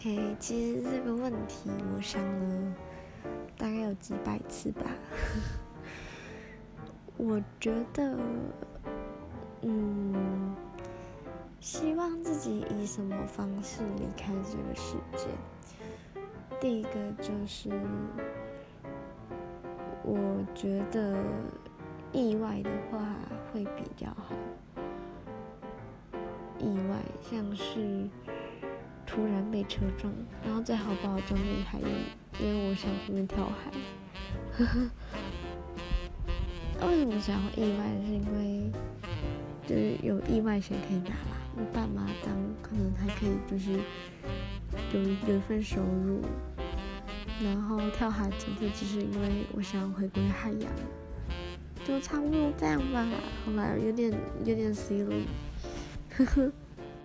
OK，其实这个问题我想了大概有几百次吧。我觉得，嗯，希望自己以什么方式离开这个世界？第一个就是，我觉得意外的话会比较好。意外像是突然被车撞，然后最好把我撞进海里，因为我想顺便跳海。为什么想要意外？是因为就是有意外险可以拿啦，我爸妈当可能还可以就是有有一份收入。然后跳海纯粹只是因为我想要回归海洋，就差不多这样吧。好来有点有点 silly。呵呵。